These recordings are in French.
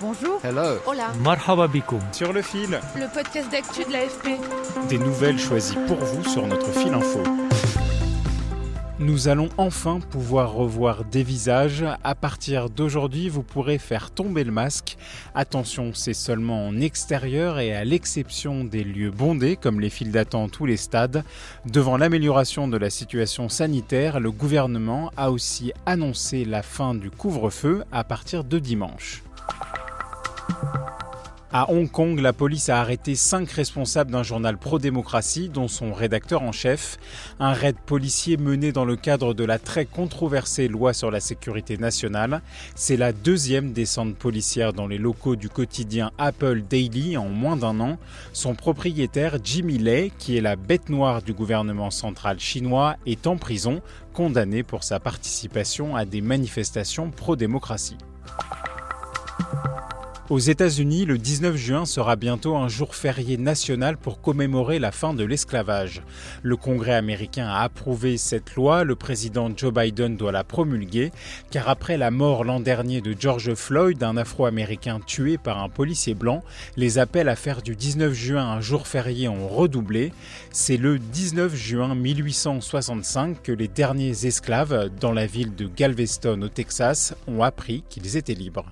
Bonjour. Hello. Hola. Marhaba. Sur le fil, Le podcast d'actu de l'AFP. des nouvelles choisies pour vous sur notre fil info. Nous allons enfin pouvoir revoir des visages. À partir d'aujourd'hui, vous pourrez faire tomber le masque. Attention, c'est seulement en extérieur et à l'exception des lieux bondés comme les files d'attente ou les stades. Devant l'amélioration de la situation sanitaire, le gouvernement a aussi annoncé la fin du couvre-feu à partir de dimanche. À Hong Kong, la police a arrêté cinq responsables d'un journal pro-démocratie, dont son rédacteur en chef. Un raid policier mené dans le cadre de la très controversée loi sur la sécurité nationale. C'est la deuxième descente policière dans les locaux du quotidien Apple Daily en moins d'un an. Son propriétaire, Jimmy Lay, qui est la bête noire du gouvernement central chinois, est en prison, condamné pour sa participation à des manifestations pro-démocratie. Aux États-Unis, le 19 juin sera bientôt un jour férié national pour commémorer la fin de l'esclavage. Le Congrès américain a approuvé cette loi, le président Joe Biden doit la promulguer, car après la mort l'an dernier de George Floyd, un Afro-Américain tué par un policier blanc, les appels à faire du 19 juin un jour férié ont redoublé. C'est le 19 juin 1865 que les derniers esclaves, dans la ville de Galveston au Texas, ont appris qu'ils étaient libres.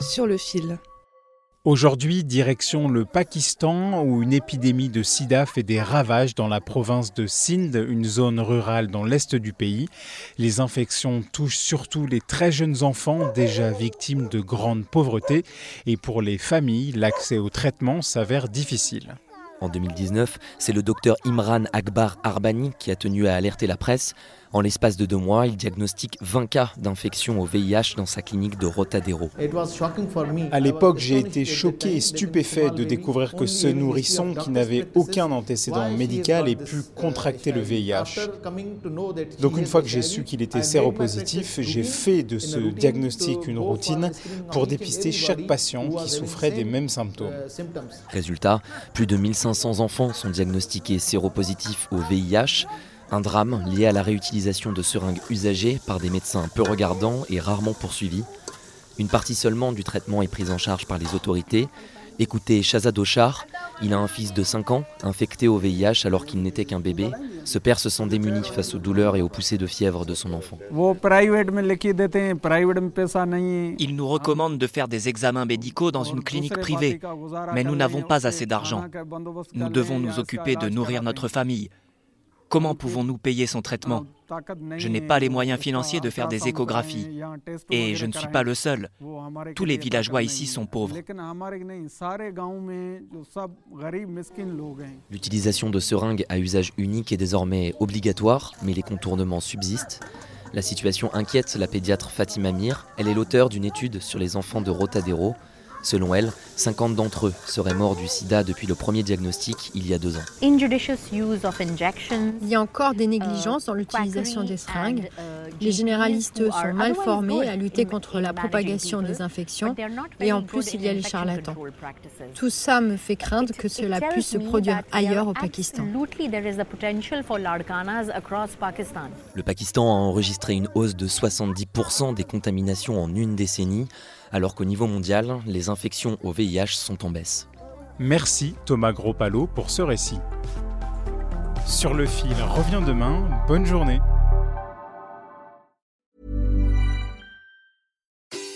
Sur le fil. Aujourd'hui, direction le Pakistan, où une épidémie de sida fait des ravages dans la province de Sindh, une zone rurale dans l'est du pays. Les infections touchent surtout les très jeunes enfants, déjà victimes de grande pauvreté, et pour les familles, l'accès au traitement s'avère difficile. En 2019, c'est le docteur Imran Akbar Arbani qui a tenu à alerter la presse. En l'espace de deux mois, il diagnostique 20 cas d'infection au VIH dans sa clinique de Rotadero. À l'époque, j'ai été choqué et stupéfait de découvrir que ce nourrisson, qui n'avait aucun antécédent médical, ait pu contracter le VIH. Donc une fois que j'ai su qu'il était séropositif, j'ai fait de ce diagnostic une routine pour dépister chaque patient qui souffrait des mêmes symptômes. Résultat, plus de 1500 enfants sont diagnostiqués séropositifs au VIH. Un drame lié à la réutilisation de seringues usagées par des médecins peu regardants et rarement poursuivis. Une partie seulement du traitement est prise en charge par les autorités. Écoutez Shazad Oshar, il a un fils de 5 ans, infecté au VIH alors qu'il n'était qu'un bébé. Ce père se sent démuni face aux douleurs et aux poussées de fièvre de son enfant. Ils nous recommandent de faire des examens médicaux dans une clinique privée, mais nous n'avons pas assez d'argent. Nous devons nous occuper de nourrir notre famille. Comment pouvons-nous payer son traitement? Je n'ai pas les moyens financiers de faire des échographies. Et je ne suis pas le seul. Tous les villageois ici sont pauvres. L'utilisation de seringues à usage unique est désormais obligatoire, mais les contournements subsistent. La situation inquiète la pédiatre Fatima Mir. Elle est l'auteur d'une étude sur les enfants de Rotadero. Selon elle, 50 d'entre eux seraient morts du sida depuis le premier diagnostic il y a deux ans. Il y a encore des Euh, négligences dans l'utilisation des seringues. Les généralistes sont mal formés à lutter contre la propagation des infections et en plus il y a les charlatans. Tout ça me fait craindre que cela puisse se produire ailleurs au Pakistan. Le Pakistan a enregistré une hausse de 70% des contaminations en une décennie, alors qu'au niveau mondial, les infections au VIH sont en baisse. Merci Thomas Gropalo pour ce récit. Sur le fil revient demain, bonne journée.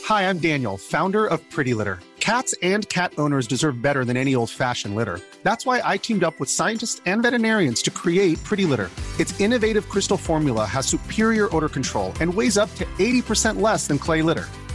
Hi, I'm Daniel, founder of Pretty Litter. Cats and cat owners deserve better than any old fashioned litter. That's why I teamed up with scientists and veterinarians to create Pretty Litter. Its innovative crystal formula has superior odor control and weighs up to 80% less than clay litter.